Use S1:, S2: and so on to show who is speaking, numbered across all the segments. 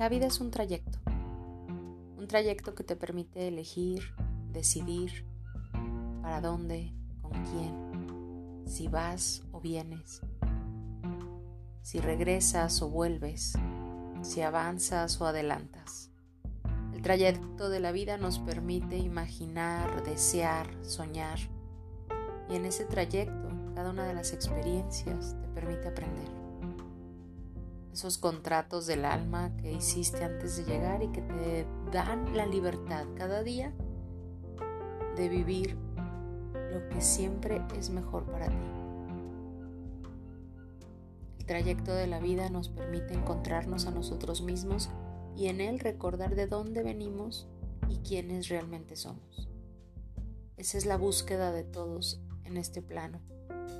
S1: La vida es un trayecto, un trayecto que te permite elegir, decidir para dónde, con quién, si vas o vienes, si regresas o vuelves, si avanzas o adelantas. El trayecto de la vida nos permite imaginar, desear, soñar. Y en ese trayecto cada una de las experiencias te permite aprender esos contratos del alma que hiciste antes de llegar y que te dan la libertad cada día de vivir lo que siempre es mejor para ti. El trayecto de la vida nos permite encontrarnos a nosotros mismos y en él recordar de dónde venimos y quiénes realmente somos. Esa es la búsqueda de todos en este plano,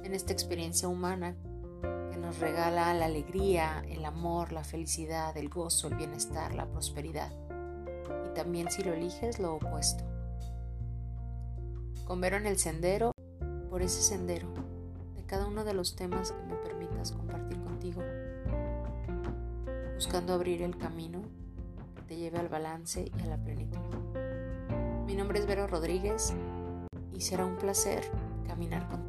S1: en esta experiencia humana nos regala la alegría, el amor, la felicidad, el gozo, el bienestar, la prosperidad. Y también si lo eliges, lo opuesto. Convero en el sendero, por ese sendero, de cada uno de los temas que me permitas compartir contigo, buscando abrir el camino que te lleve al balance y a la plenitud. Mi nombre es Vero Rodríguez y será un placer caminar contigo.